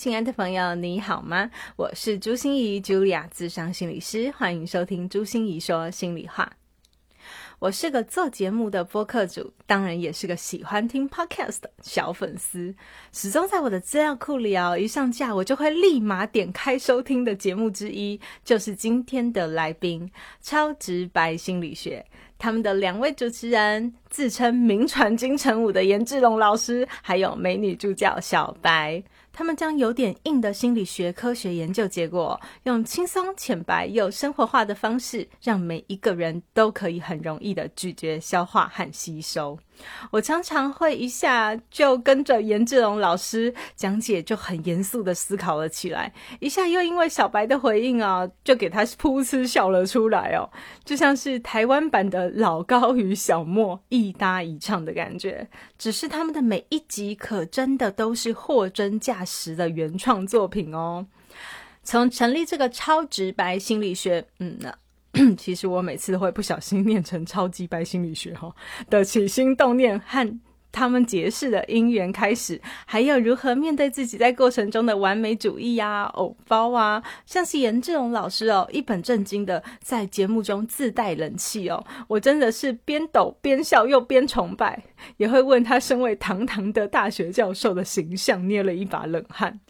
亲爱的朋友，你好吗？我是朱心怡，Julia，智商心理师，欢迎收听朱心怡说心里话。我是个做节目的播客主，当然也是个喜欢听 podcast 的小粉丝。始终在我的资料库里哦，一上架我就会立马点开收听的节目之一，就是今天的来宾——超直白心理学。他们的两位主持人自称名传金城武的颜志龙老师，还有美女助教小白。他们将有点硬的心理学科学研究结果，用轻松、浅白又生活化的方式，让每一个人都可以很容易的咀嚼、消化和吸收。我常常会一下就跟着颜志龙老师讲解，就很严肃的思考了起来；一下又因为小白的回应啊，就给他噗嗤笑了出来哦，就像是台湾版的老高与小莫一搭一唱的感觉。只是他们的每一集可真的都是货真价实的原创作品哦。从成立这个超直白心理学，嗯呢。其实我每次都会不小心念成超级白心理学哈的起心动念和他们结识的因缘开始，还有如何面对自己在过程中的完美主义呀、偶包啊，像是严志龙老师哦，一本正经的在节目中自带人气哦，我真的是边抖边笑又边崇拜，也会问他身为堂堂的大学教授的形象捏了一把冷汗。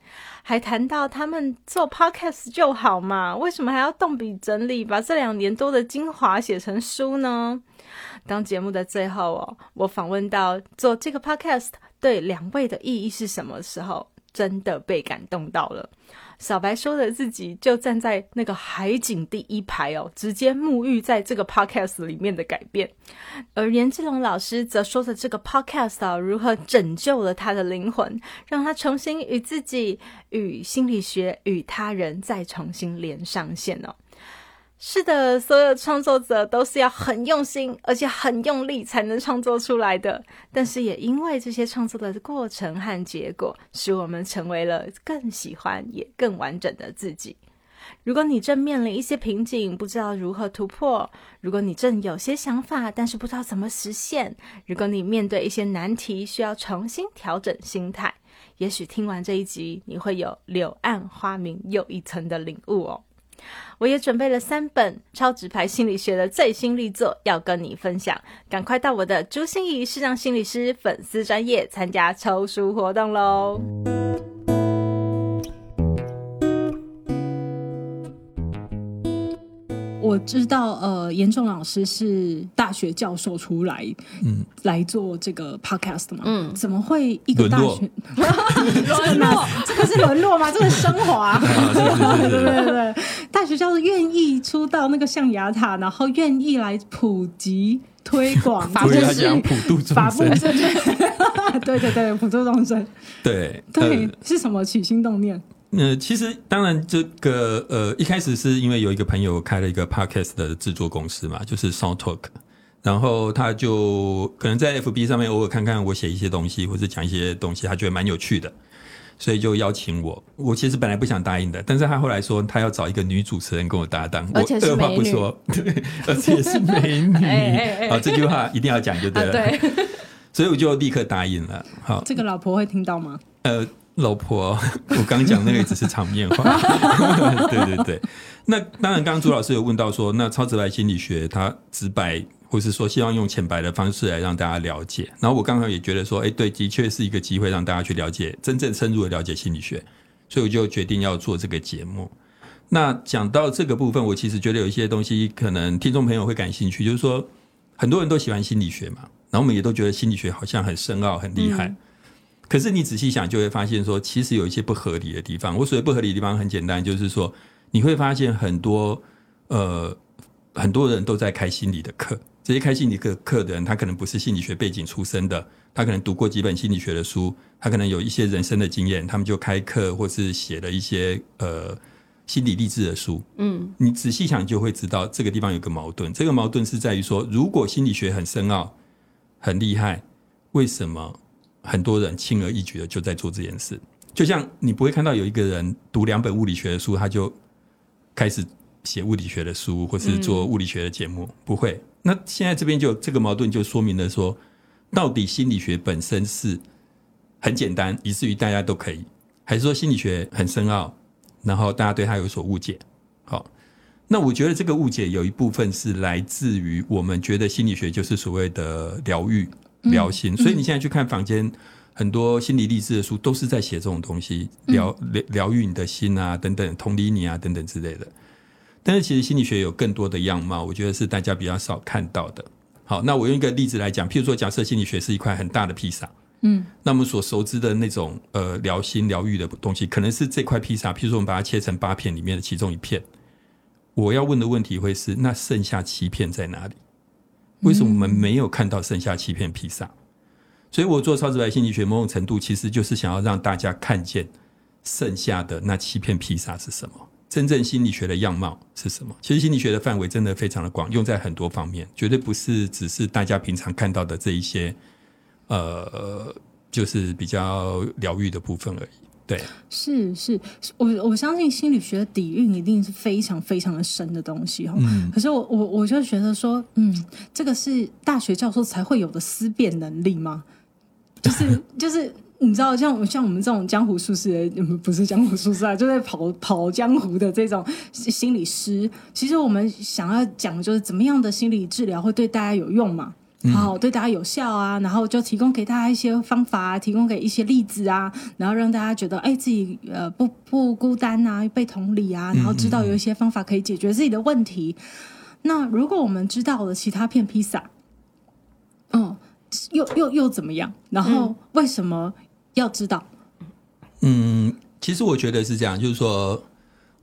还谈到他们做 podcast 就好嘛，为什么还要动笔整理，把这两年多的精华写成书呢？当节目的最后哦，我访问到做这个 podcast 对两位的意义是什么时候，真的被感动到了。小白说的自己就站在那个海景第一排哦，直接沐浴在这个 podcast 里面的改变。而严志龙老师则说着这个 podcast 啊，如何拯救了他的灵魂，让他重新与自己、与心理学、与他人再重新连上线哦。是的，所有创作者都是要很用心，而且很用力才能创作出来的。但是也因为这些创作的过程和结果，使我们成为了更喜欢也更完整的自己。如果你正面临一些瓶颈，不知道如何突破；如果你正有些想法，但是不知道怎么实现；如果你面对一些难题，需要重新调整心态，也许听完这一集，你会有柳暗花明又一层的领悟哦。我也准备了三本超直牌心理学的最新力作要跟你分享，赶快到我的朱心怡视障心理师粉丝专业参加抽书活动喽！我知道，呃，严仲老师是大学教授出来，嗯，来做这个 podcast 嘛，嗯，怎么会一个大学 沦落？这个是沦落吗？这个升华 对对对，大学教授愿意出到那个象牙塔，然后愿意来普及推广，法布是普度众生，对。对对，普度众生，对对，是什么起心动念？呃，其实当然，这个呃，一开始是因为有一个朋友开了一个 podcast 的制作公司嘛，就是 Sound Talk，然后他就可能在 FB 上面偶尔看看我写一些东西，或者讲一些东西，他觉得蛮有趣的，所以就邀请我。我其实本来不想答应的，但是他后来说他要找一个女主持人跟我搭档，我二话不说，对，而且是美女，好，这句话一定要讲就对了，对，所以我就立刻答应了。好，这个老婆会听到吗？呃。老婆，我刚讲那个只是场面话。对对对，那当然，刚刚朱老师有问到说，那超直白心理学它直白，或是说希望用浅白的方式来让大家了解。然后我刚刚也觉得说，哎，对，的确是一个机会让大家去了解，真正深入的了解心理学。所以我就决定要做这个节目。那讲到这个部分，我其实觉得有一些东西可能听众朋友会感兴趣，就是说很多人都喜欢心理学嘛，然后我们也都觉得心理学好像很深奥、很厉害。可是你仔细想，就会发现说，其实有一些不合理的地方。我所谓不合理的地方很简单，就是说你会发现很多呃很多人都在开心理的课。这些开心理课课的人，他可能不是心理学背景出身的，他可能读过几本心理学的书，他可能有一些人生的经验，他们就开课或是写了一些呃心理励志的书，嗯你仔细想就会知道这个地方有个矛盾。这个矛盾是在于说，如果心理学很深奥、很厉害，为什么很多人轻而易举的就在做这件事？就像你不会看到有一个人读两本物理学的书，他就开始写物理学的书，或是做物理学的节目，不会。那现在这边就这个矛盾就说明了说，到底心理学本身是很简单，以至于大家都可以，还是说心理学很深奥，然后大家对它有所误解？好，那我觉得这个误解有一部分是来自于我们觉得心理学就是所谓的疗愈、疗心，所以你现在去看房间很多心理励志的书，都是在写这种东西，疗疗疗愈你的心啊，等等，同理你啊，等等之类的。但是其实心理学有更多的样貌，我觉得是大家比较少看到的。好，那我用一个例子来讲，譬如说，假设心理学是一块很大的披萨，嗯，那我们所熟知的那种呃疗心疗愈的东西，可能是这块披萨，譬如说我们把它切成八片里面的其中一片。我要问的问题会是：那剩下七片在哪里？为什么我们没有看到剩下七片披萨？所以我做超直白心理学，某种程度其实就是想要让大家看见剩下的那七片披萨是什么，真正心理学的样貌是什么。其实心理学的范围真的非常的广，用在很多方面，绝对不是只是大家平常看到的这一些，呃，就是比较疗愈的部分而已。对，是是，我我相信心理学的底蕴一定是非常非常的深的东西哈。嗯可是我我我就觉得说，嗯，这个是大学教授才会有的思辨能力吗？就是 就是。你知道，像像我们这种江湖术士不是江湖术士啊，就在跑跑江湖的这种心理师，其实我们想要讲的就是怎么样的心理治疗会对大家有用嘛？好，对大家有效啊，然后就提供给大家一些方法啊，提供给一些例子啊，然后让大家觉得，哎，自己呃不不孤单啊，被同理啊，然后知道有一些方法可以解决自己的问题。那如果我们知道了其他片披萨，嗯，又又又怎么样？然后为什么要知道？嗯，其实我觉得是这样，就是说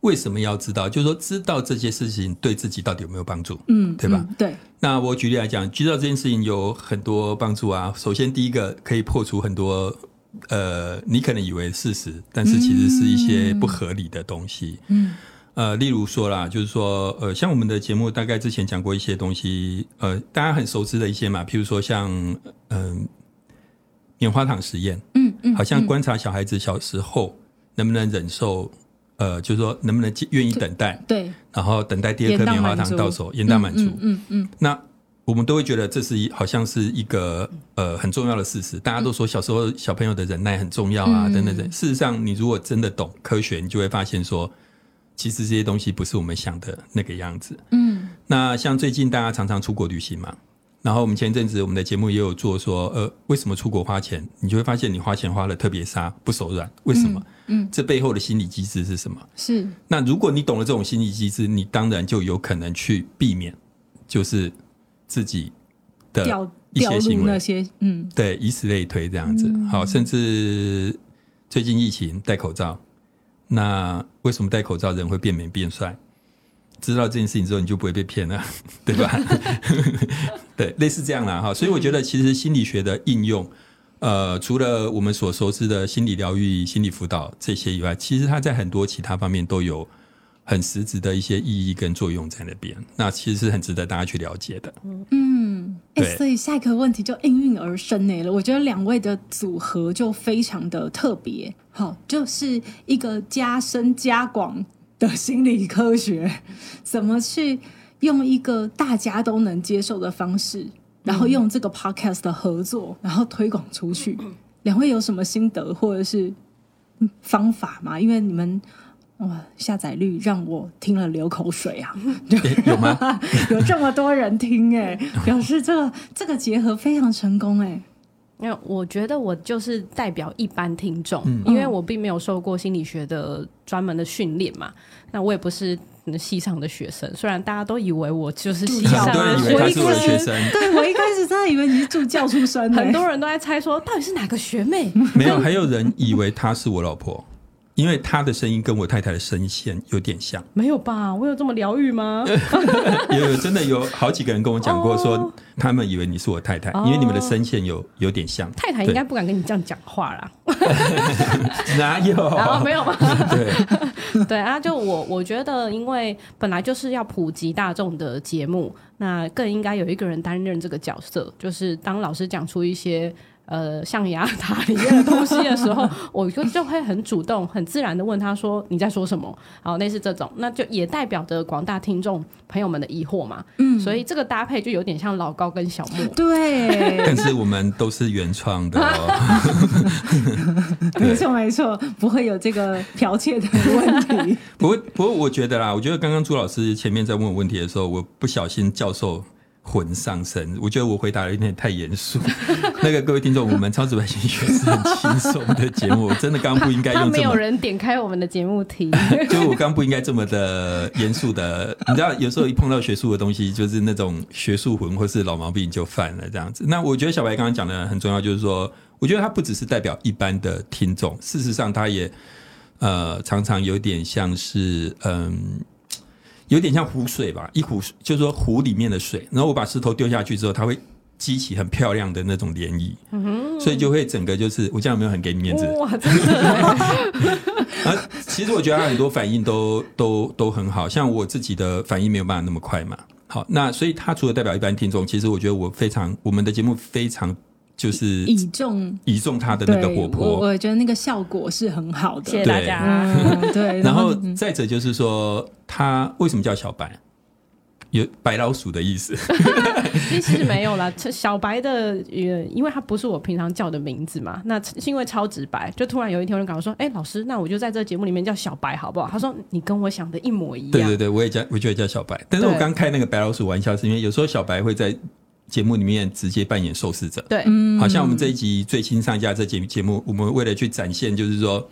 为什么要知道？就是说知道这些事情对自己到底有没有帮助？嗯，对吧嗯对，那我举例来讲，知道这件事情有很多帮助啊。首先，第一个可以破除很多呃，你可能以为事实，但是其实是一些不合理的东西。嗯呃，例如说啦，就是说，呃，像我们的节目大概之前讲过一些东西，呃，大家很熟知的一些嘛，譬如说像嗯、棉花糖实验，嗯嗯，好像观察小孩子小时候能不能忍受，呃，就是说能不能愿意等待，对，然后等待第二颗棉花糖到手，延宕满足。嗯嗯嗯那我们都会觉得这是一好像是一个呃很重要的事实，大家都说小时候小朋友的忍耐很重要啊，嗯等等等。事实上，你如果真的懂科学，你就会发现说，其实这些东西不是我们想的那个样子。嗯那像最近大家常常出国旅行嘛，然后我们前阵子我们的节目也有做说，呃，为什么出国花钱？你就会发现你花钱花的特别杀，不手软，为什么？嗯，这背后的心理机制是什么？是，那如果你懂了这种心理机制，你当然就有可能去避免，就是自己的一些行为，入那些嗯对，以此类推这样子。好，甚至最近疫情戴口罩，那为什么戴口罩人会变美变帅？知道这件事情之后，你就不会被骗了，对吧？对，类似这样啦哈。所以我觉得，其实心理学的应用，呃，除了我们所熟知的心理疗愈、心理辅导这些以外，其实它在很多其他方面都有很实质的一些意义跟作用在那边。那其实是很值得大家去了解的。嗯，哎、对所以下一个问题就应运而生呢了。我觉得两位的组合就非常的特别，好，就是一个加深加广的心理科学，怎么去用一个大家都能接受的方式，然后用这个 podcast 的合作，然后推广出去。两位有什么心得或者是嗯方法吗？因为你们。哇，下载率让我听了流口水啊！有吗？有这么多人听哎、表示这个这个结合非常成功哎、因为我觉得我就是代表一般听众，嗯因为我并没有受过心理学的专门的训练嘛，那我也不是系上的学生，虽然大家都以为我就是系上的学生。对我一开始真的以为你是助教出身的、很多人都在猜说，到底是哪个学妹？没有，还有人以为她是我老婆，因为他的声音跟我太太的声线有点像。没有吧？我有这么疗愈吗？有有真的有好几个人跟我讲过，哦说他们以为你是我太太，因为你们的声线有有点像。太太应该不敢跟你这样讲话啦。哪有？没有吗？对，对啊，就我我觉得，因为本来就是要普及大众的节目，那更应该有一个人担任这个角色，就是当老师讲出一些。呃，象牙塔里面的东西的时候，我就就会很主动、很自然的问他说：“你在说什么？”好，类似这种，那就也代表着广大听众朋友们的疑惑嘛。嗯，所以这个搭配就有点像老高跟小莫。对，但是我们都是原创的哦。没错没错，不会有这个剽窃的问题。不过不过，我觉得啦，我觉得刚刚朱老师前面在问我问题的时候，我不小心教授。魂上身，我觉得我回答的有点太严肃。那个各位听众，我们超直白心理学是很轻松的节目，真的刚不应该 用这么。没有人点开我们的节目题，就我刚不应该这么的严肃的。你知道，有时候一碰到学术的东西，就是那种学术魂或是老毛病就犯了这样子。那我觉得小白刚刚讲的很重要，就是说，我觉得他不只是代表一般的听众，事实上他也呃常常有点像是嗯。有点像湖水吧，一湖就是说湖里面的水，然后我把石头丢下去之后，它会激起很漂亮的那种涟漪，所以就会整个就是我这样有没有很给你面子？哇，真的！啊，其实我觉得他很多反应都都都很好，像我自己的反应没有办法那么快嘛。好，那所以他除了代表一般听众，其实我觉得我非常我们的节目非常。就是倚重倚重他的那个活泼，我觉得那个效果是很好的。谢谢大家。对，然后再者就是说，他为什么叫小白？有白老鼠的意思？其实没有啦，小白的，因为它不是我平常叫的名字嘛。那是因为超直白，就突然有一天有人跟我说：“哎，老师，那我就在这个节目里面叫小白好不好？”他说：“你跟我想的一模一样。”对对对，我也叫，我就叫小白。但是我刚开那个白老鼠玩笑，是因为有时候小白会在。节目里面直接扮演受试者，对，好像我们这一集最新上架这节节目，我们为了去展现，就是说，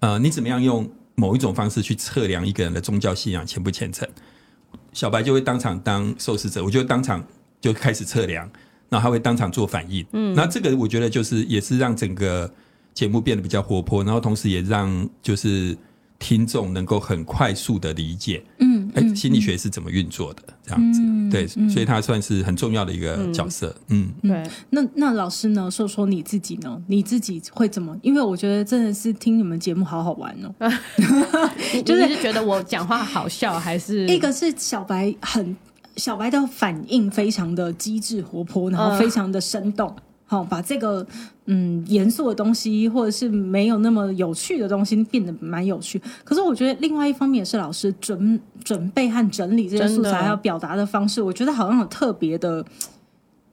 呃，你怎么样用某一种方式去测量一个人的宗教信仰虔不虔诚？小白就会当场当受试者，我就当场就开始测量，然后他会当场做反应。嗯，那这个我觉得就是也是让整个节目变得比较活泼，然后同时也让就是听众能够很快速的理解。哎，心理学是怎么运作的？这样子，对，所以他算是很重要的一个角色。嗯，对。那那老师呢？说说你自己呢？你自己会怎么？因为我觉得真的是听你们节目好好玩哦。就是觉得我讲话好笑，还是一个是小白很小白的反应非常的机智活泼，然后非常的生动。好，把这个嗯严肃的东西，或者是没有那么有趣的东西，变得蛮有趣。可是我觉得另外一方面也是老师准准备和整理这些素材要表达的方式，我觉得好像有特别的，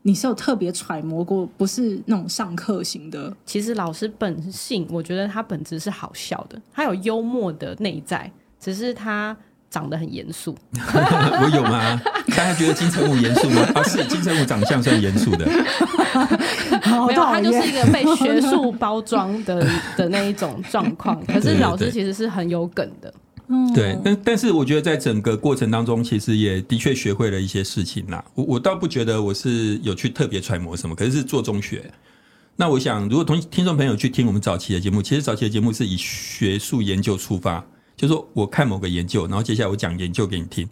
你是有特别揣摩过，不是那种上课型的。其实老师本性，我觉得他本质是好笑的，他有幽默的内在，只是他。长得很严肃，我有吗？大家觉得金城武严肃吗？啊，是金城武长相算严肃的，没有，他就是一个被学术包装的的那一种状况。可是老师其实是很有梗的，对。但但是我觉得在整个过程当中，其实也的确学会了一些事情啦。我我倒不觉得我是有去特别揣摩什么，可是是做中学。那我想，如果同听众朋友去听我们早期的节目，其实早期的节目是以学术研究出发。就说我看某个研究，然后接下来我讲研究给你听，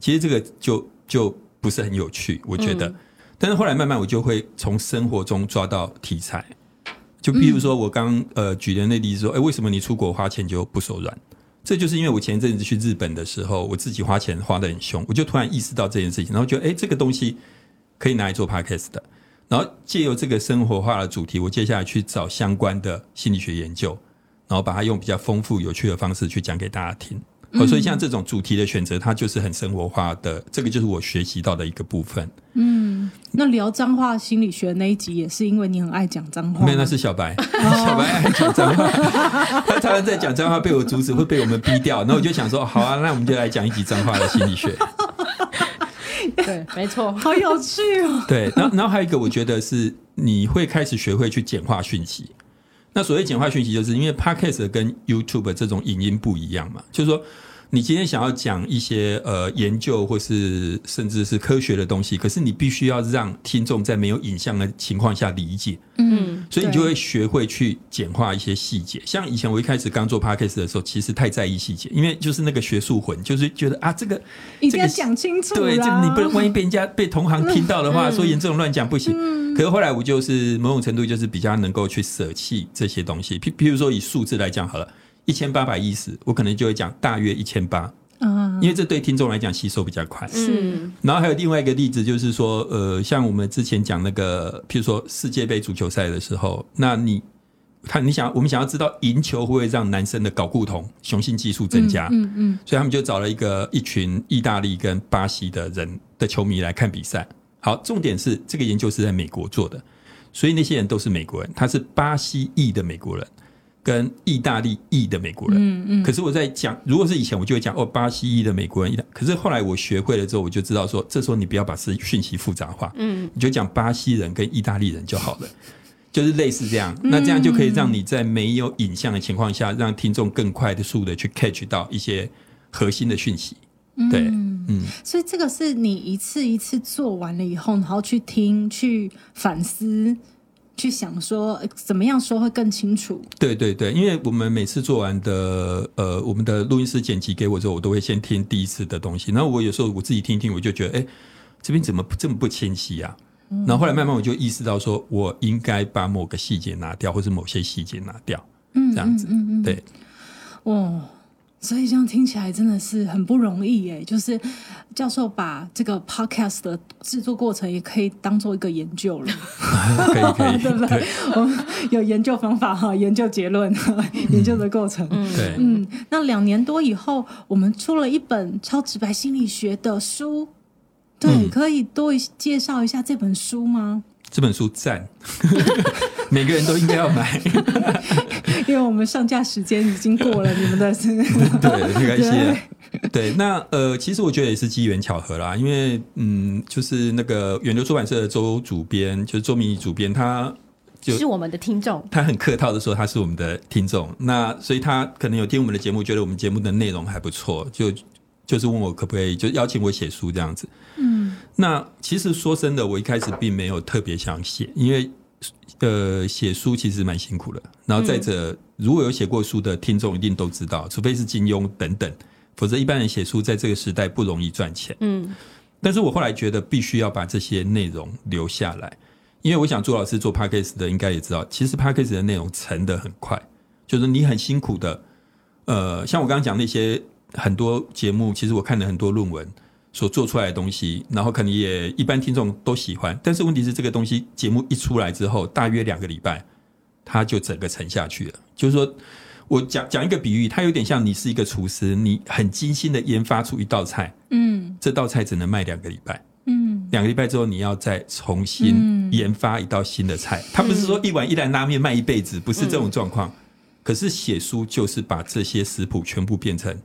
其实这个就就不是很有趣，我觉得。但是后来慢慢我就会从生活中抓到题材，就比如说我刚呃举的那例子说，哎，为什么你出国花钱就不手软？这就是因为我前一阵子去日本的时候，我自己花钱花的很凶，我就突然意识到这件事情，然后觉得哎，这个东西可以拿来做 podcast 的，然后借由这个生活化的主题，我接下来去找相关的心理学研究。然后把它用比较丰富、有趣的方式去讲给大家听，所以像这种主题的选择，它就是很生活化的。这个就是我学习到的一个部分。嗯，那聊脏话心理学那一集也是因为你很爱讲脏话。没有，那是小白，小白爱讲脏话，他常常在讲脏话被我阻止，会被我们逼掉。然后我就想说，好啊，那我们就来讲一集脏话的心理学。对，没错，好有趣哦。对，然后然后还有一个，我觉得是你会开始学会去简化讯息。那所谓简化讯息，就是因为 Podcast 跟 YouTube 这种影音不一样嘛，就是说。你今天想要讲一些呃研究或是甚至是科学的东西，可是你必须要让听众在没有影像的情况下理解，嗯，所以你就会学会去简化一些细节。像以前我一开始刚做 podcast 的时候，其实太在意细节，因为就是那个学术魂，就是觉得啊这个一定要讲清楚，对，这你不能万一被人家被同行听到的话，说严重乱讲不行。可是后来我就是某种程度就是比较能够去舍弃这些东西，譬譬如说以数字来讲好了。一千八百一十，我可能就会讲大约一千八，嗯，因为这对听众来讲吸收比较快。是。然后还有另外一个例子，就是说，呃，像我们之前讲那个，譬如说世界杯足球赛的时候，那你看，你想，我们想要知道赢球会不会让男生的睾固酮雄性激素增加，嗯嗯所以他们就找了一个一群意大利跟巴西的人的球迷来看比赛。好，重点是这个研究是在美国做的，所以那些人都是美国人，他是巴西裔的美国人跟意大利裔的美国人。嗯嗯，可是我在讲，如果是以前，我就会讲哦，巴西裔的美国人。可是后来我学会了之后，我就知道说，这时候你不要把事讯息复杂化，嗯，你就讲巴西人跟意大利人就好了，就是类似这样。那这样就可以让你在没有影像的情况下，让听众更快的速的去 catch 到一些核心的讯息。对，嗯，所以这个是你一次一次做完了以后，然后去听、去反思、去想说呃怎么样说会更清楚。对对对，因为我们每次做完的呃，我们的录音师剪辑给我之后，我都会先听第一次的东西。然后我有时候我自己听一听，我就觉得，哎，这边怎么这么不清晰啊？然后后来慢慢我就意识到，说我应该把某个细节拿掉，或者某些细节拿掉，嗯，这样子。嗯嗯嗯，对，哦，所以这样听起来真的是很不容易耶。就是教授把这个 podcast 的制作过程也可以当做一个研究了，可 以可以，对不对？我们有研究方法哈，研究结论，研究的过程。对，嗯，那两年多以后，我们出了一本超直白心理学的书。对，嗯可以多介绍一下这本书吗？这本书赞，每个人都应该要买。因为我们上架时间已经过了，你们的是 对，没关系的。对，那呃，其实我觉得也是机缘巧合啦，因为嗯，就是那个远流出版社的周主编，就是周明仪主编，他就是我们的听众，他很客套的说他是我们的听众，那所以他可能有听我们的节目，觉得我们节目的内容还不错，就就是问我可不可以就邀请我写书这样子。嗯那其实说真的，我一开始并没有特别想写，因为呃写书其实蛮辛苦的。然后再者，如果有写过书的听众一定都知道，除非是金庸等等，否则一般人写书在这个时代不容易赚钱。嗯但是我后来觉得必须要把这些内容留下来，因为我想朱老师做 podcast 的应该也知道，其实 podcast 的内容沉得很快，就是你很辛苦的，呃，像我刚刚讲那些很多节目，其实我看了很多论文所做出来的东西，然后可能也一般听众都喜欢，但是问题是这个东西节目一出来之后，大约两个礼拜，它就整个沉下去了。就是说我讲讲一个比喻，它有点像你是一个厨师，你很精心的研发出一道菜，嗯这道菜只能卖两个礼拜。嗯两个礼拜之后，你要再重新嗯研发一道新的菜。它不是说一碗一兰拉面卖一辈子，不是这种状况。可是写书就是把这些食谱全部变成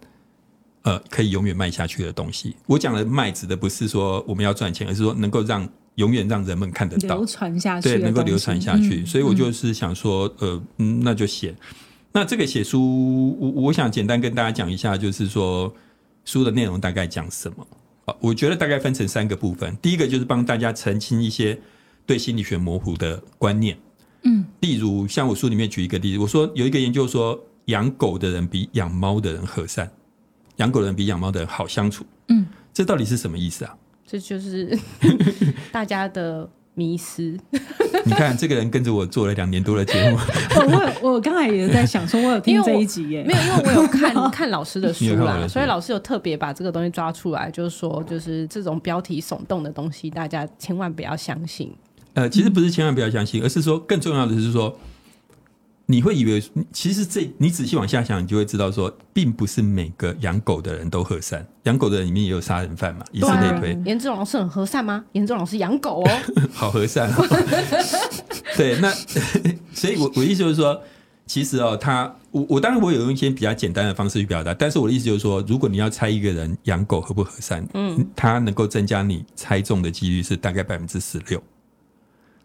呃可以永远卖下去的东西。我讲的卖，指的不是说我们要赚钱，而是说能够让永远让人们看得到流，传下去对，能够流传下去。嗯所以我就是想说，呃，嗯，那就写。那这个写书，我我想简单跟大家讲一下，就是说书的内容大概讲什么啊？我觉得大概分成三个部分。第一个就是帮大家澄清一些对心理学模糊的观念，嗯例如像我书里面举一个例子，我说有一个研究说，养狗的人比养猫的人和善，养狗的人比养猫的人好相处。嗯，这到底是什么意思啊？这就是 大家的迷思。你看，这个人跟着我做了两年多的节目，我我我刚才也在想说，我有听这一集耶，没有，因为我有看看老师的书啦，所以老师有特别把这个东西抓出来，就是说，就是这种标题耸动的东西，大家千万不要相信。呃，其实不是千万不要相信，而是说更重要的是说，你会以为其实这你仔细往下想，你就会知道说，并不是每个养狗的人都和善，养狗的人里面也有杀人犯嘛，以此类推，严志龙老师很和善吗？严志龙老师养狗哦，好和善、哦。对，那 所以我我意思就是说，其实哦，他我我当然我有用一些比较简单的方式去表达，但是我的意思就是说，如果你要猜一个人养狗合不和善，嗯，他能够增加你猜中的几率是大概百分之十六。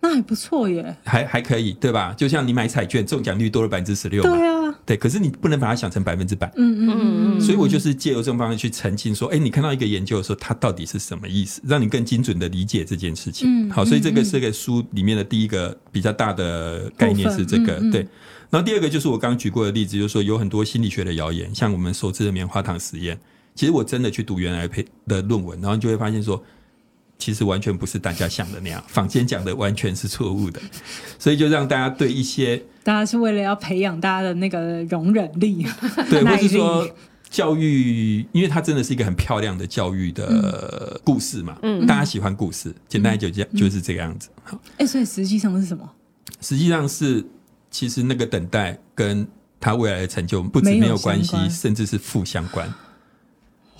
那还不错耶。还还可以，对吧？就像你买彩券中奖率多了百分之十六嘛，对啊，对。可是你不能把它想成百分之百，嗯嗯嗯嗯，所以我就是借由这种方式去澄清说，哎，你看到一个研究的时候，它到底是什么意思，让你更精准的理解这件事情。嗯好，所以这个嗯是这个书里面的第一个比较大的概念是这个，嗯嗯对。然后第二个就是我刚刚举过的例子，就是说有很多心理学的谣言，像我们熟知的棉花糖实验，其实我真的去读原来配的论文，然后你就会发现说。其实完全不是大家想的那样，坊间讲的完全是错误的，所以就让大家对一些大家是为了要培养大家的那个容忍力，对，或是说教育，因为它真的是一个很漂亮的教育的故事嘛，嗯，大家喜欢故事，简单就这样就是这个样子。好，哎、所以实际上是什么？实际上是其实那个等待跟他未来的成就不止没有关系甚至是负相关。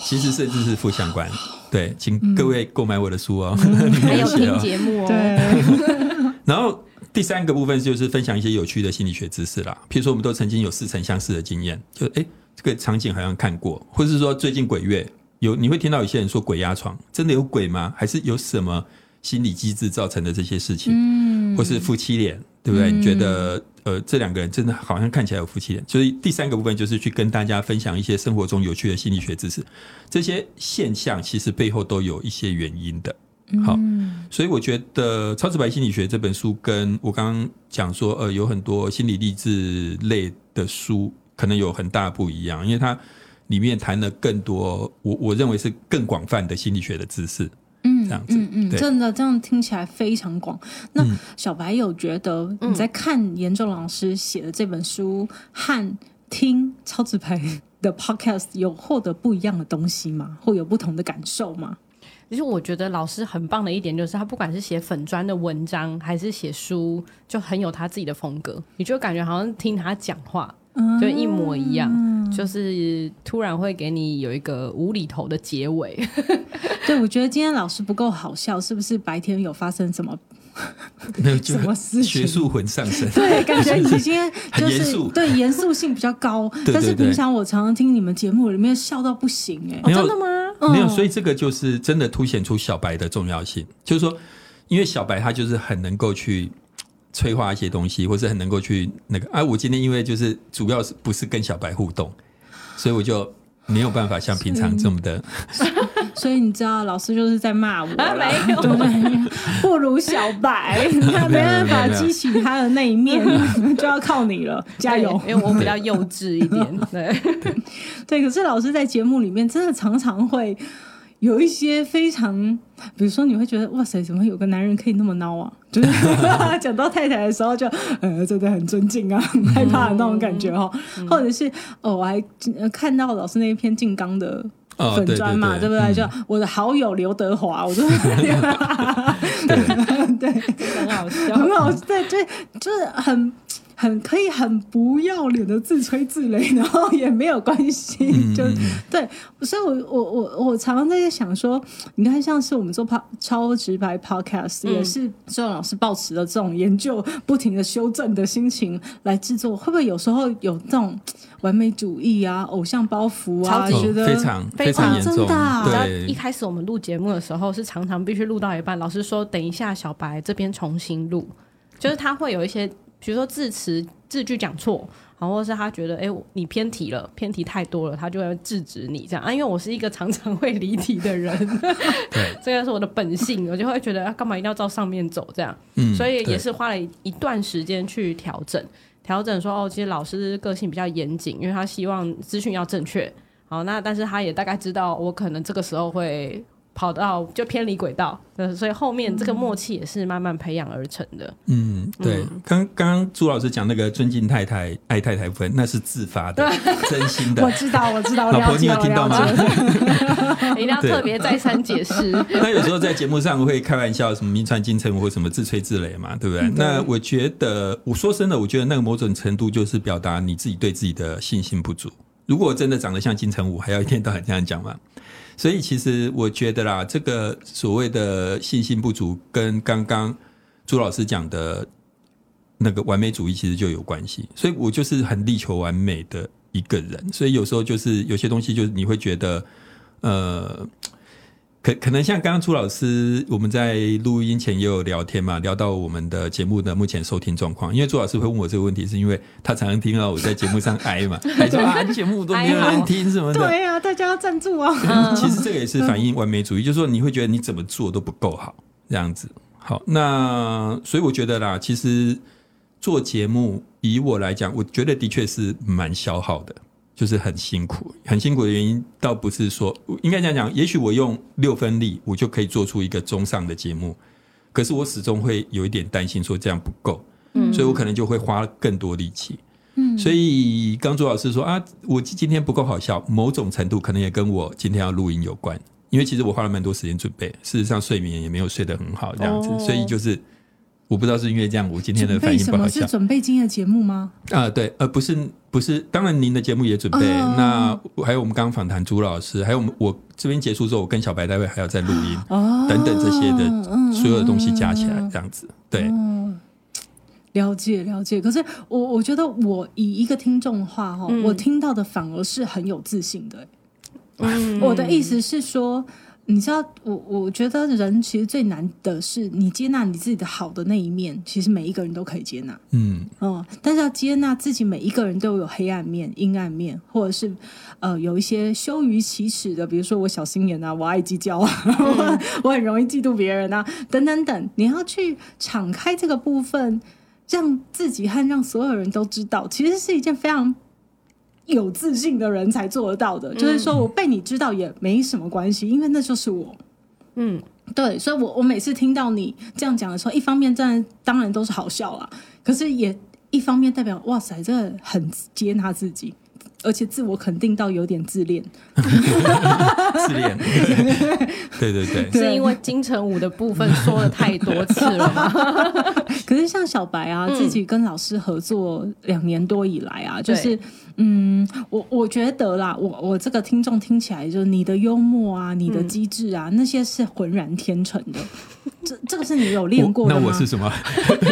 其实甚至是负相关，对，请各位购买我的书哦，里还有听。节目哦，对，然后第三个部分就是分享一些有趣的心理学知识啦，譬如说我们都曾经有似曾相识的经验，就哎这个场景好像看过，或是说最近鬼月有你会听到有些人说鬼压床，真的有鬼吗？还是有什么心理机制造成的这些事情？嗯，或是夫妻脸，对不对？你觉得呃这两个人真的好像看起来有夫妻脸？所以第三个部分就是去跟大家分享一些生活中有趣的心理学知识，这些现象其实背后都有一些原因的。好，所以我觉得《超直白心理学》这本书跟我刚刚讲说，呃，有很多心理励志类的书可能有很大不一样，因为它里面谈了更多，我我认为是更广泛的心理学的知识。嗯这样子嗯嗯，真的这样听起来非常广。那小白有觉得你在看严仲老师写的这本书和听超直白的 podcast 有获得不一样的东西吗？会有不同的感受吗？其实我觉得老师很棒的一点就是，他不管是写粉砖的文章，还是写书，就很有他自己的风格。你就感觉好像听他讲话，就一模一样，就是突然会给你有一个无厘头的结尾。对，我觉得今天老师不够好笑，是不是白天有发生什么？什么事情学术魂上身。对，感觉你今天就 是很严肃对严肃性比较高，对但是对平常我常常听你们节目里面笑到不行哎、真的吗？没有，嗯所以这个就是真的凸显出小白的重要性。就是说，因为小白他就是很能够去催化一些东西，或是很能够去那个啊。我今天因为就是主要是不是跟小白互动，所以我就没有办法像平常这么的。所以你知道，老师就是在骂我，啊 没有？不如小白，他没办法激起他的那一面，就要靠你了，加油！因为我比较幼稚一点。对，对，可是老师在节目里面真的常常会有一些非常，比如说你会觉得哇塞，怎么有个男人可以那么孬啊？就是讲到太太的时候就，呃真的很尊敬啊，很 害怕的那种感觉哈、嗯或者是哦，我还呃看到老师那一篇静冈的。哦粉砖嘛，对不对？嗯就我的好友刘德华，我就 对，很好笑。很好，对对，就是很很可以很不要脸的自吹自擂，然后也没有关系，嗯就对，所以我我我我常常在想说，你看像是我们做 po 超直白 podcast，、也是周老师抱持的这种研究、不停的修正的心情来制作，会不会有时候有这种完美主义啊、偶像包袱啊，超觉得哦非常非常严重真的一，开始我们录节目的时候，是常常必须录到一半，老师说等一下小白这边重新录，就是他会有一些，比如说字词字句讲错，然后或是他觉得哎、诶你偏题了，偏题太多了，他就会制止你这样啊。因为我是一个常常会离题的人，对，这个是我的本性，我就会觉得啊干嘛一定要照上面走这样，嗯所以也是花了一一段时间去调整。调整说哦，其实老师个性比较严谨，因为他希望资讯要正确。好，那但是他也大概知道我可能这个时候会跑到就偏离轨道，呃，所以后面这个默契也是慢慢培养而成的。嗯，对。刚刚刚朱老师讲那个尊敬太太、爱太太部分，那是自发的、真心的我。知道，我知道，老婆，你有听到吗？一定要特别再三解释。那有时候在节目上会开玩笑，什么名传金城武或什么自吹自擂嘛，对不对？那我觉得，我说真的，我觉得那个某种程度就是表达你自己对自己的信心不足。如果我真的长得像金城武，还要一天到晚这样讲吗？所以其实我觉得啦，这个所谓的信心不足，跟刚刚朱老师讲的那个完美主义其实就有关系。所以我就是很力求完美的一个人，所以有时候就是有些东西，就是你会觉得，呃。可可能像刚刚朱老师，我们在录音前也有聊天嘛，聊到我们的节目的目前收听状况。因为朱老师会问我这个问题，是因为他常常听到我在节目上哀嘛，还说啊节目都没有 人听什么的。对呀、大家要赞助啊！其实这个也是反映完美主义，就是说你会觉得你怎么做都不够好，这样子。好，那所以我觉得啦，其实做节目以我来讲，我觉得的确是蛮消耗的。就是很辛苦，很辛苦的原因倒不是说，应该这样讲，也许我用六分力，我就可以做出一个中上的节目，可是我始终会有一点担心，说这样不够，嗯。所以我可能就会花更多力气。嗯，所以刚朱老师说啊，我今天不够好笑，某种程度可能也跟我今天要录音有关，因为其实我花了蛮多时间准备，事实上睡眠也没有睡得很好，这样子，哦。所以就是我不知道是因为这样，我今天的反准备什么？应不好笑是。准备今天的节目吗？啊，对，呃，不是，不是，当然您的节目也准备，哦那还有我们刚刚访谈朱老师，还有我们我这边结束之后，我跟小白待会还要再录音，哦，等等这些的嗯所有的东西加起来，这样子，对，哦，了解了解。可是我我觉得我以一个听众的话哈，嗯我听到的反而是很有自信的、嗯我的意思是说，你知道，我我觉得人其实最难的是你接纳你自己的好的那一面，其实每一个人都可以接纳。嗯，嗯，但是要接纳自己，每一个人都有黑暗面、阴暗面，或者是呃有一些羞于启齿的，比如说我小心眼啊，我爱计较啊，我我很容易嫉妒别人啊，等等等。你要去敞开这个部分，让自己和让所有人都知道，其实是一件非常。有自信的人才做得到的，就是说我被你知道也没什么关系，因为那就是我。嗯，对，所以我我每次听到你这样讲的时候，一方面真的当然都是好笑啦，可是也一方面代表哇塞，这个很接纳自己，而且自我肯定到有点自恋。自恋，对对对，是因为金城武的部分说了太多次了吗？可是像小白啊，嗯自己跟老师合作两年多以来啊，就是嗯，我我觉得啦，我我这个听众听起来就是你的幽默啊，你嗯的机智啊，那些是浑然天成的。这这个是你有练过的吗？那我是什么？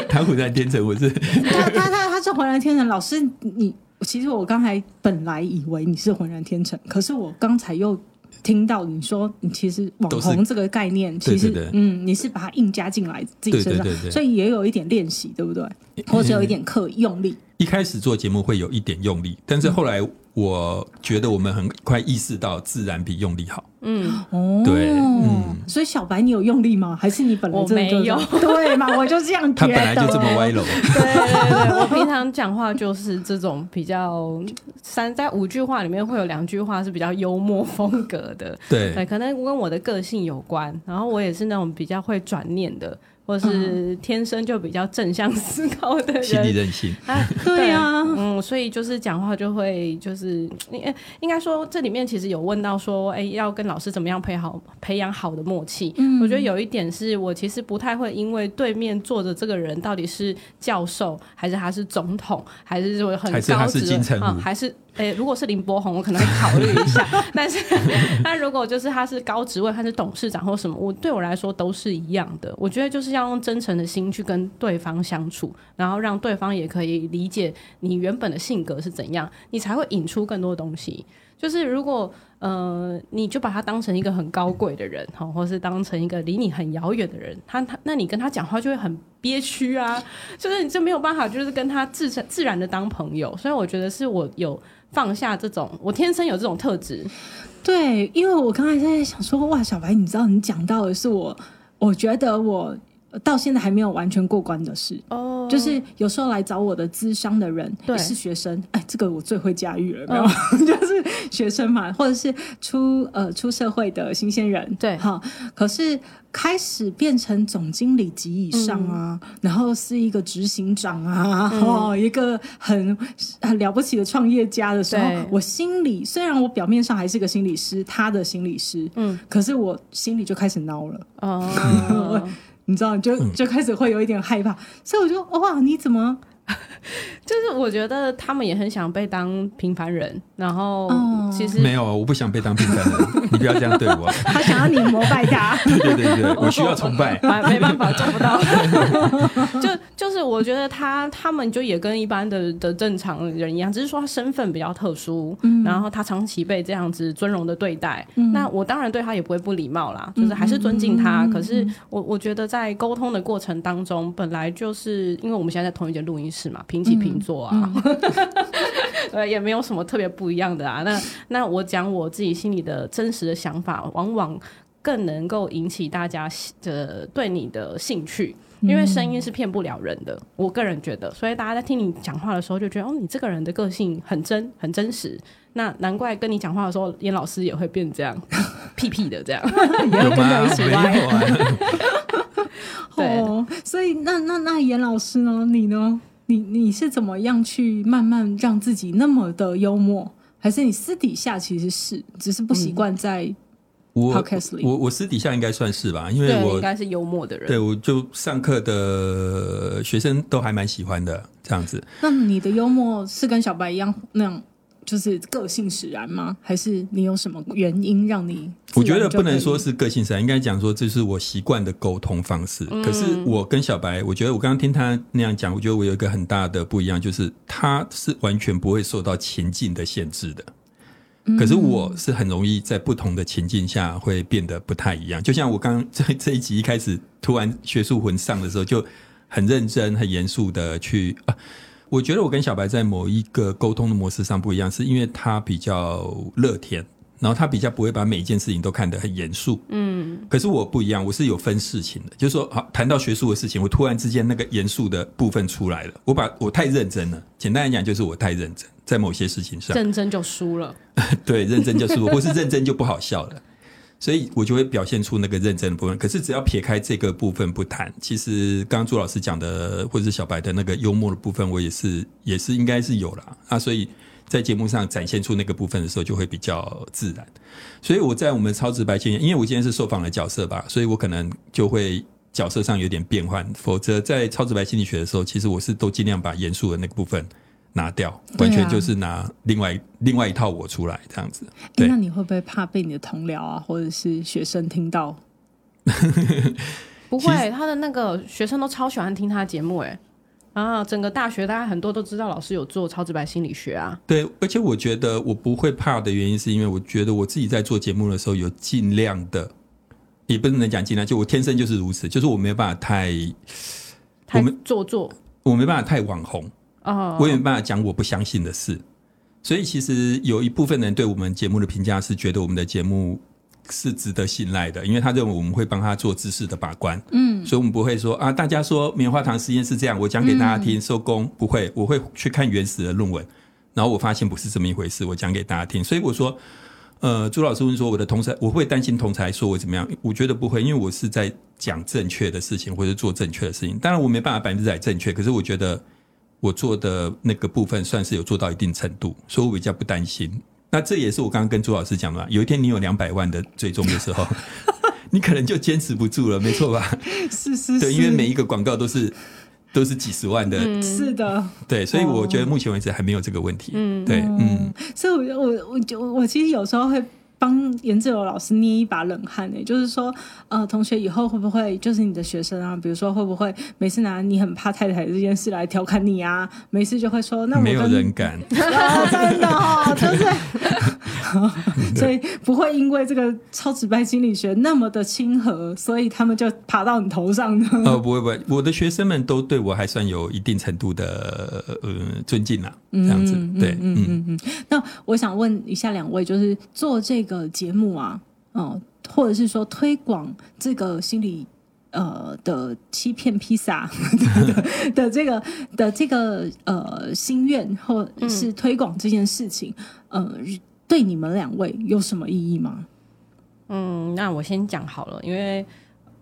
他虎在天成，我是他他他他是浑然天成。老师，你其实我刚才本来以为你是浑然天成，可是我刚才又听到你说你其实网红这个概念，其实嗯，你是把它硬加进来自己身上，对对对对所以也有一点练习，对不对？或者有一点 刻意用力。一开始做节目会有一点用力，但是后来我觉得我们很快意识到自然比用力好。嗯，哦，对嗯所以小白，你有用力吗？还是你本来就我没有对嘛？我就这样觉得。他本来就这么歪楼，对对对，我平常讲话就是这种比较三在五句话里面会有两句话是比较幽默风格的，对，对，可能跟我的个性有关。然后我也是那种比较会转念的，或是天生就比较正向思考的心理人。韧性，啊，对啊嗯，所以就是讲话就会就是，应应该说这里面其实有问到说，哎，要跟老师怎么样培好培养好的默契。嗯我觉得有一点是我其实不太会因为对面坐着这个人到底是教授还是他是总统，还是说很还是他是高职啊，还是诶，如果是林柏宏，我可能会考虑一下。但是，但如果就是他是高职位，他是董事长或什么，我对我来说都是一样的。我觉得就是要用真诚的心去跟对方相处，然后让对方也可以理解你原本的性格是怎样，你才会引出更多东西。就是如果呃，你就把他当成一个很高贵的人，哈，或是当成一个离你很遥远的人，他他那你跟他讲话就会很憋屈啊，就是你就没有办法，就是跟他自然自然的当朋友。所以我觉得是我有放下这种，我天生有这种特质，对，因为我刚才在想说，哇，小白，你知道你讲到的是我，我觉得我到现在还没有完全过关的事。哦就是有时候来找我的咨商的人对。是学生，哎，这个我最会驾驭了，没有？嗯 就是学生嘛，或者是出呃出社会的新鲜人，对。哈。可是开始变成总经理级以上啊，然后是一个执行长啊，哦，一个很很了不起的创业家的时候，我心里虽然我表面上还是个心理师，他的心理师，嗯，可是我心里就开始挠了。哦，你知道，就就开始会有一点害怕，所以我就哇，你怎么 就是我觉得他们也很想被当平凡人，然后哦其实没有，我不想被当平凡人，你不要这样对我。他想要你膜拜他？对对对对，我需要崇拜。没没办法做不到，就就是我觉得他他们就也跟一般的的正常人一样，只是说他身份比较特殊，然后他长期被这样子尊荣的对待，那我当然对他也不会不礼貌啦，就是还是尊敬他。可是我我觉得在沟通的过程当中，本来就是因为我们现在在同一间录音室嘛，平起平坐啊，呃，也没有什么特别不一样的啊。那那我讲我自己心里的真实的想法，往往更能够引起大家的对你的兴趣。因为声音是骗不了人的。我个人觉得，所以大家在听你讲话的时候，就觉得哦，你这个人的个性很真，很真实。那难怪跟你讲话的时候，严老师也会变这样 屁屁的这样，也会跟着一起没歪。有啊，对哦，所以那那那严老师呢？你呢？你你是怎么样去慢慢让自己那么的幽默？还是你私底下其实是，只是不习惯在我我我私底下应该算是吧，因为，我应该是幽默的人。对我就上课的学生都还蛮喜欢的这样子。那你的幽默是跟小白一样那样，就是个性使然吗？还是你有什么原因让你？我觉得不能说是个性使然，应该讲说这是我习惯的沟通方式。可是我跟小白，我觉得我刚刚听他那样讲，我觉得我有一个很大的不一样，就是他是完全不会受到情境的限制的。可是我是很容易在不同的情境下会变得不太一样。就像我刚刚 这这一集一开始突然学术魂上的时候，就很认真、很严肃的去啊。我觉得我跟小白在某一个沟通的模式上不一样，是因为他比较乐天，然后他比较不会把每一件事情都看得很严肃。嗯，可是我不一样，我是有分事情的，就是说，好谈到学术的事情，我突然之间那个严肃的部分出来了，我把我太认真了。简单来讲，就是我太认真，在某些事情上，认真就输了。对，认真就是我，或是认真就不好笑了，所以我就会表现出那个认真的部分。可是只要撇开这个部分不谈，其实刚刚朱老师讲的，或者是小白的那个幽默的部分，我也是也是应该是有了啊。所以在节目上展现出那个部分的时候，就会比较自然。所以我在我们超直白青年，因为我今天是受访的角色吧，所以我可能就会角色上有点变换。否则在超直白心理学的时候，其实我是都尽量把严肃的那个部分。拿掉，啊完全就是拿另外另外一套我出来这样子。那你会不会怕被你的同僚啊，或者是学生听到？不会，他的那个学生都超喜欢听他的节目，哎，啊，整个大学大家很多都知道老师有做超直白心理学啊，对，而且我觉得我不会怕的原因，是因为我觉得我自己在做节目的时候，有尽量的，也不能讲尽量，就我天生就是如此，就是我没有办法太，太做作我没办法太网红，哦，我也没办法讲我不相信的事。所以其实有一部分人对我们节目的评价是觉得我们的节目是值得信赖的，因为他认为我们会帮他做知识的把关。嗯，所以我们不会说啊，大家说棉花糖实验是这样，我讲给大家听，收工。不会，我会去看原始的论文，然后我发现不是这么一回事，我讲给大家听。所以我说，呃，朱老师问说我的同才，我会担心同才说我怎么样？我觉得不会，因为我是在讲正确的事情或者做正确的事情。当然我没办法百分之百正确，可是我觉得我做的那个部分算是有做到一定程度，所以我比较不担心。那这也是我刚刚跟朱老师讲的嘛，有一天你有两百万的追踪的时候，你可能就坚持不住了，没错吧？是是 是，对，因为每一个广告都是都是几十万的，是的，对，所以我觉得目前为止还没有这个问题。嗯，对，嗯，所以我我我就我其实有时候会帮颜志友老师捏一把冷汗呢，就是说，呃，同学以后会不会就是你的学生啊？比如说会不会每次拿你很怕太太这件事来调侃你啊？没事就会说，那我没有人敢。哦，真的哦，就是，所以不会因为这个超直白心理学那么的亲和，所以他们就爬到你头上呢。呃，不会不会，我的学生们都对我还算有一定程度的呃尊敬啊，这样子，对，嗯嗯。嗯，那我想问一下两位，就是做这个节目啊，哦、或者是说推广这个心理呃的欺骗披萨的 的这个的这个呃心愿，或是推广这件事情，呃，对你们两位有什么意义吗？嗯，那我先讲好了，因为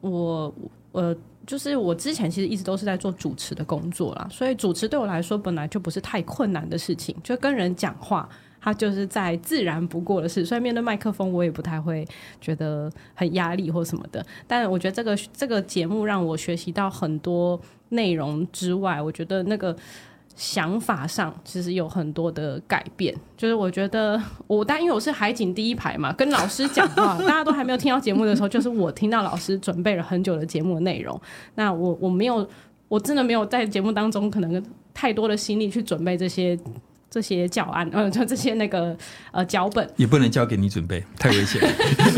我呃，就是我之前其实一直都是在做主持的工作啦，所以主持对我来说本来就不是太困难的事情，就跟人讲话。它就是再自然不过的事，所以面对麦克风，我也不太会觉得很压力或什么的。但我觉得这个这个节目让我学习到很多内容之外，我觉得那个想法上其实有很多的改变。就是我觉得 我，但因为我是海景第一排嘛，跟老师讲话，大家都还没有听到节目的时候，就是我听到老师准备了很久的节目的内容。那我我没有，我真的没有在节目当中可能太多的心力去准备这些。这些教案，呃，就这些那个呃脚本，也不能交给你准备，太危险了。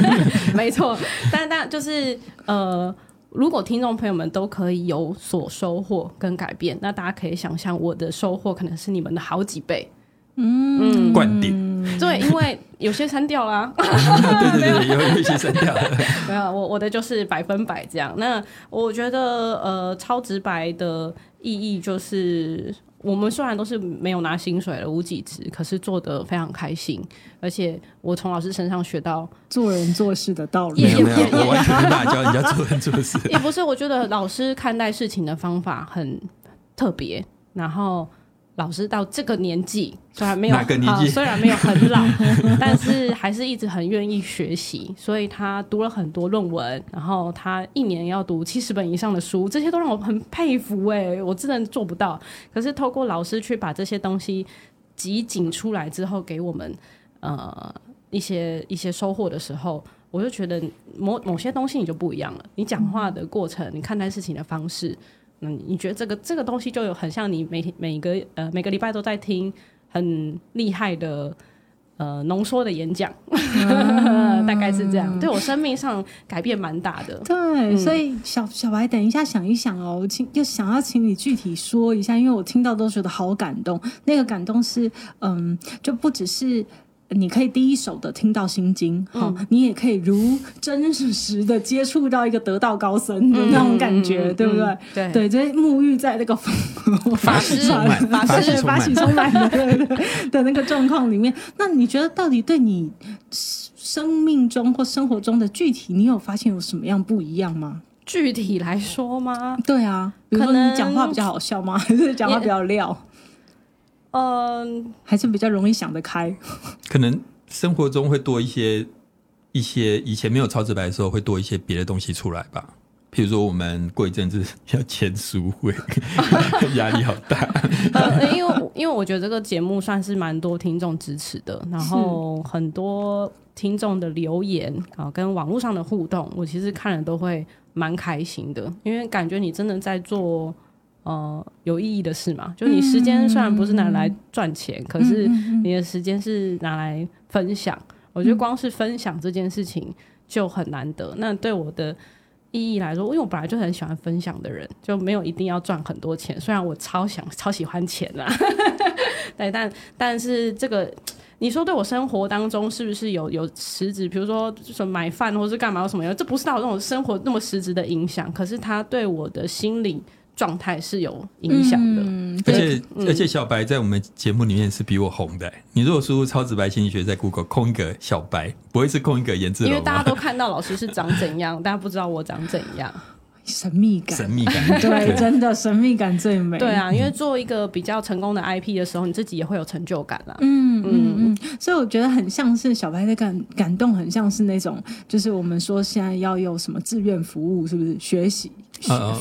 没错，但但就是呃，如果听众朋友们都可以有所收获跟改变，那大家可以想象我的收获可能是你们的好几倍。嗯，灌顶，对，因为有些删掉 啦，对对对，有有一些删掉了。没有，我我的就是百分百这样。那我觉得呃，超直白的意义就是，我们虽然都是没有拿薪水的无几职，可是做得非常开心，而且我从老师身上学到，做人做事的道理也没有完全没教人家做人做事。也不是，我觉得老师看待事情的方法很特别，然后。老师到这个年纪，虽然没有啊虽然没有很老，但是还是一直很愿意学习，所以他读了很多论文，然后他一年要读七十本以上的书，这些都让我很佩服哎、我真的做不到。可是透过老师去把这些东西集锦出来之后，给我们呃一些一些收获的时候，我就觉得某某些东西你就不一样了。你讲话的过程，你看待事情的方式，嗯，你觉得这个这个东西就有很像你每天每个呃每个礼拜都在听很厉害的。呃，浓缩的演讲，大概是这样，对我生命上改变蛮大的。对，所以小小白，等一下想一想哦，请就想要请你具体说一下，因为我听到都觉得好感动。那个感动是，嗯，就不只是你可以第一手的听到心经，好、你也可以如真实的接触到一个得道高僧的那种感觉，对不对？嗯对对，就是沐浴在那个法喜充满法喜充满的的 那个状况里面，那你觉得到底对你生命中或生活中的具体，你有发现有什么样不一样吗？具体来说吗？对啊，比如说你讲话比较好笑吗？还 是讲话比较撂？嗯、还是比较容易想得开？可能生活中会多一些一些以前没有超直白的时候，会多一些别的东西出来吧。譬如说，我们过一阵子要签书会，压力好大。呃，因为因为我觉得这个节目算是蛮多听众支持的，然后很多听众的留言啊，跟网络上的互动，我其实看了都会蛮开心的，因为感觉你真的在做呃有意义的事嘛。就你时间虽然不是拿来赚钱，可是你的时间是拿来分享。我觉得光是分享这件事情就很难得。那对我的意义来说，因为我本来就很喜欢分享的人，就没有一定要赚很多钱。虽然我超想、超喜欢钱啦，对，但但是这个。你说对我生活当中是不是有有实质？比如说，什么买饭或是干嘛什么？这不是到那种生活那么实质的影响，可是它对我的心理状态是有影响的。嗯，而对，且、而且小白在我们节目里面是比我红的、你如果输入超直白心理学在 Google 空一个小白，不会是空一个颜字楼吗？因为大家都看到老师是长怎样，大家不知道我长怎样。神秘感，神秘感，对，真的神秘感最美。对啊，因为做一个比较成功的 IP 的时候，你自己也会有成就感啦。嗯嗯嗯，所以我觉得很像是小白的感感动，很像是那种，就是我们说现在要有什么志愿服务，是不是学习、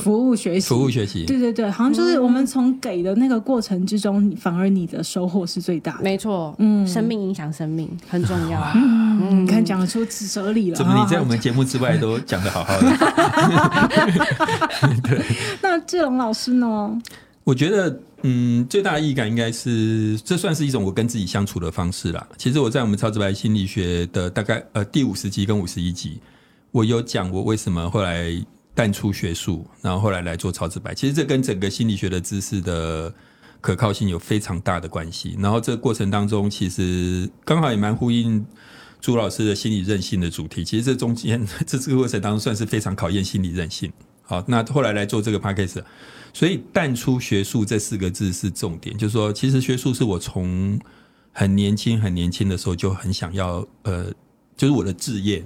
服务学习、服务学习。对对对，好像就是我们从给的那个过程之中，反而你的收获是最大的。没错，嗯生命影响生命很重要。嗯，你看讲得出哲理了。怎么你在啊我们节目之外都讲的好好的？那志龙老师呢？我觉得，嗯，最大的意义感应该是，这算是一种我跟自己相处的方式啦。其实我在我们超直白心理学的大概呃第五十集跟五十一集，我有讲我为什么后来淡出学术，然后后来来做超直白。其实这跟整个心理学的知识的可靠性有非常大的关系。然后这个过程当中，其实刚好也蛮呼应朱老师的心理韧性的主题。其实这中间 这这个过程当中，算是非常考验心理韧性。好，那后来来做这个 p a c k a g e 所以淡出学术这四个字是重点，就是说，其实学术是我从很年轻很年轻的时候就很想要，呃，就是我的志业，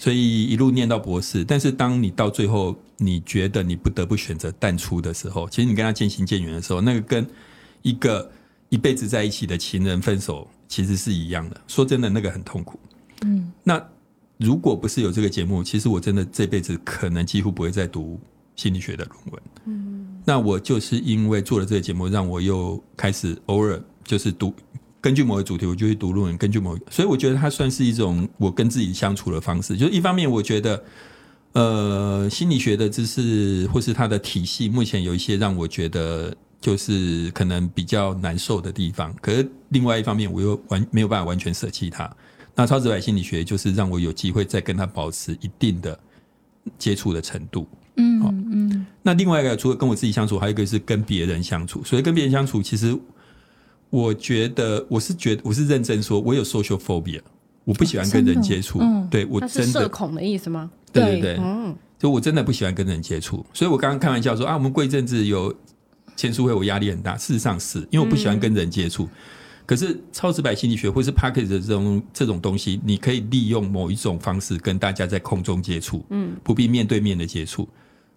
所以一路念到博士。但是当你到最后，你觉得你不得不选择淡出的时候，其实你跟他渐行渐远的时候，那个跟一个一辈子在一起的情人分手其实是一样的。说真的，那个很痛苦。嗯，那如果不是有这个节目，其实我真的这辈子可能几乎不会再读心理学的论文。嗯，那我就是因为做了这个节目，让我又开始偶尔就是读。根据某个主题，我就去读论文。根据某，所以我觉得它算是一种我跟自己相处的方式。就是一方面，我觉得，呃，心理学的知识或是它的体系，目前有一些让我觉得就是可能比较难受的地方。可是另外一方面，我又完没有办法完全舍弃它。那超直白心理学就是让我有机会再跟他保持一定的接触的程度。嗯好嗯那另外一个，除了跟我自己相处，还有一个是跟别人相处。所以跟别人相处，其实我觉得我是觉得我是认真说，我有 social phobia，我不喜欢跟人接触。嗯对我真的，社恐的意思吗？对对对对，嗯，就我真的不喜欢跟人接触。所以我刚刚开玩笑说啊，我们过一阵子有签书会，我压力很大。事实上是因为我不喜欢跟人接触。可是超直白心理学或是 p a c k a g e 的这种这种东西，你可以利用某一种方式跟大家在空中接触，嗯，不必面对面的接触。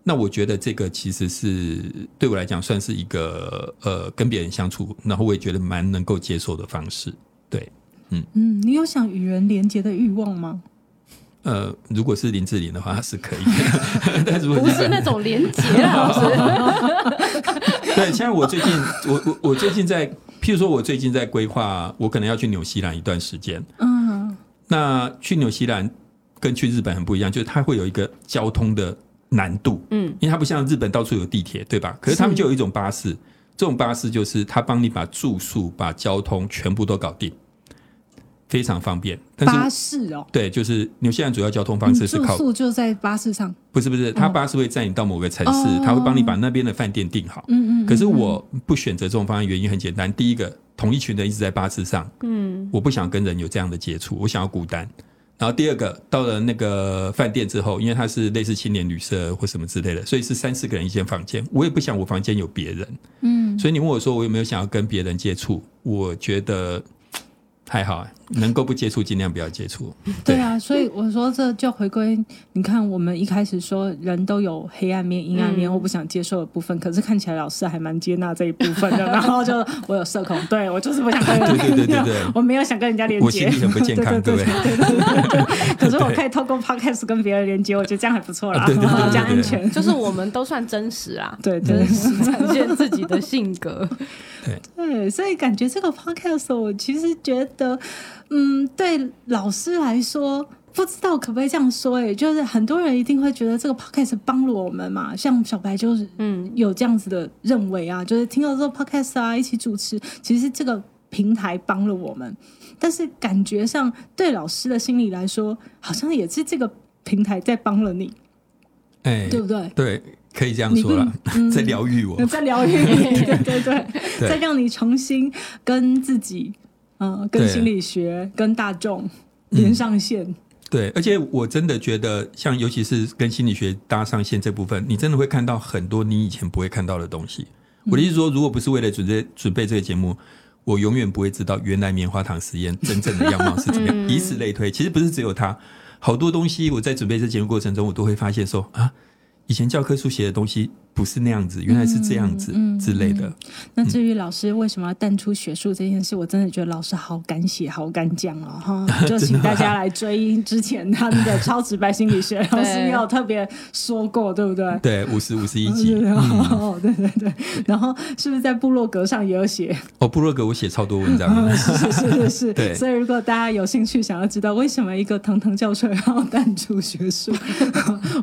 那我觉得这个其实是对我来讲算是一个呃跟别人相处，然后我也觉得蛮能够接受的方式。对，嗯嗯，你有想与人连接的欲望吗？呃，如果是林志玲的话，是可以的，但如果不是那种连结啊，老师。对，像我最近，我我我最近在，譬如说，我最近在规划，我可能要去纽西兰一段时间。嗯，那去纽西兰跟去日本很不一样，就是它会有一个交通的难度，嗯，因为它不像日本到处有地铁，对吧？可是他们就有一种巴士，这种巴士就是它帮你把住宿、把交通全部都搞定，非常方便。但是巴士哦，对，就是纽西兰主要交通方式是住靠宿就在巴士上。不是不是，它巴士会载你到某个城市，哦它会帮你把那边的饭店订好。嗯嗯，可是我不选择这种方案，原因很简单。第一个，同一群人一直在巴士上，嗯，我不想跟人有这样的接触，我想要孤单。然后第二个，到了那个饭店之后，因为它是类似青年旅社或什么之类的，所以是三四个人一间房间，我也不想我房间有别人。嗯，所以你问我说我有没有想要跟别人接触，我觉得还好，啊，能够不接触尽量不要接触。对啊，所以我说这就回归，你看我们一开始说人都有黑暗面、阴暗面嗯或不想接受的部分，可是看起来老师还蛮接纳这一部分的。然后就我有社恐，对我就是不想跟人对对对对对我没有想跟人家连接，我心理很不健康，对对不对？对对对对。可是我可以透过 podcast 跟别人连接，我觉得这样还不错啦，啊对对对对这样安全。就是我们都算真实啊，对对真实展现自己的性格。对，所以感觉这个 podcast 我其实觉得，嗯，对老师来说。不知道可不可以这样说？哎，就是很多人一定会觉得这个 podcast 帮了我们嘛，像小白就是嗯，有这样子的认为啊，就是听了这个 podcast 啊，一起主持，其实这个平台帮了我们，但是感觉上对老师的心理来说，好像也是这个平台在帮了你，哎，对不对？对，可以这样说了，在疗愈我。在疗愈你，对 对对，对再让你重新跟自己，嗯、跟心理学、跟大众连上线。对，而且我真的觉得，像尤其是跟心理学搭上线这部分，你真的会看到很多你以前不会看到的东西。我的意思说，如果不是为了准备准备这个节目，我永远不会知道原来棉花糖实验真正的样貌是怎么样。以此类推，其实不是只有它，好多东西我在准备这节目过程中，我都会发现说啊，以前教科书写的东西不是那样子，原来是这样子之类的。那至于老师为什么要淡出学术这件事，我真的觉得老师好敢写、好敢讲哦，哈！就请大家来追之前他们的超直白心理学，老师也有特别说过，对不对？对，五十五十一集。对 哦，对对对，然后是不是在部落格上也有写？哦，部落格我写超多文章。是是是是是，对所以如果大家有兴趣想要知道为什么一个腾腾教授要淡出学术，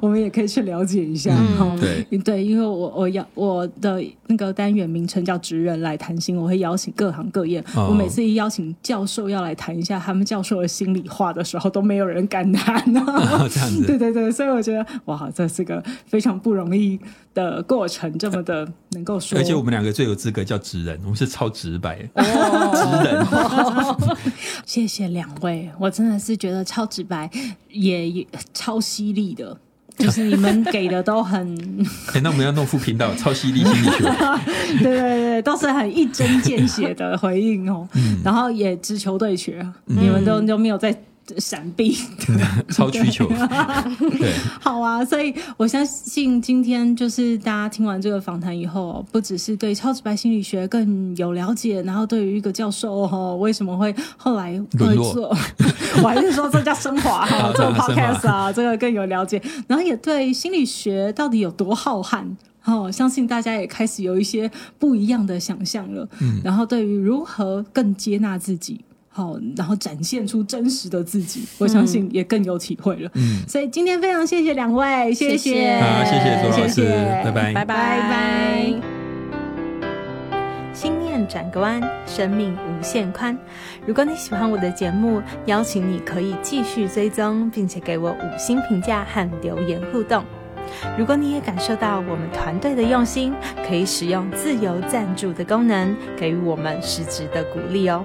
我们也可以去了解一下。嗯哈对对，因为我我邀我的那个单元名称叫“职人来谈心”，我会邀请各行各业。哦我每次一邀请教授要来谈一下他们教授的心里话的时候，都没有人敢谈呢。哦这样子 对对对，所以我觉得哇，这是个非常不容易的过程，这么的能够说。而且我们两个最有资格叫职人，我们是超直白，哦职人。谢谢两位，我真的是觉得超直白，也也超犀利的，就是你们给的都很，哎、那我们要弄副频道，超犀利心理学。对对对，都是很一针见血的回应哦，嗯。然后也直球对决，你们都都没有在闪避。超需求，对，好啊，所以我相信今天就是大家听完这个访谈以后，不只是对超直白心理学更有了解，然后对于一个教授哦，为什么会后来会做，我还是说这叫升华哈啊，这个 podcast 啊，这个更有了解，然后也对心理学到底有多浩瀚。哦，相信大家也开始有一些不一样的想象了。嗯，然后对于如何更接纳自己，好、然后展现出真实的自己，我相信也更有体会了。嗯，所以今天非常谢谢两位，谢谢谢好，谢谢左老师，谢谢拜拜，拜拜拜。心念转个弯，生命无限宽。如果你喜欢我的节目，邀请你可以继续追踪，并且给我五星评价和留言互动。如果你也感受到我们团队的用心，可以使用自由赞助的功能，给予我们实质的鼓励哦。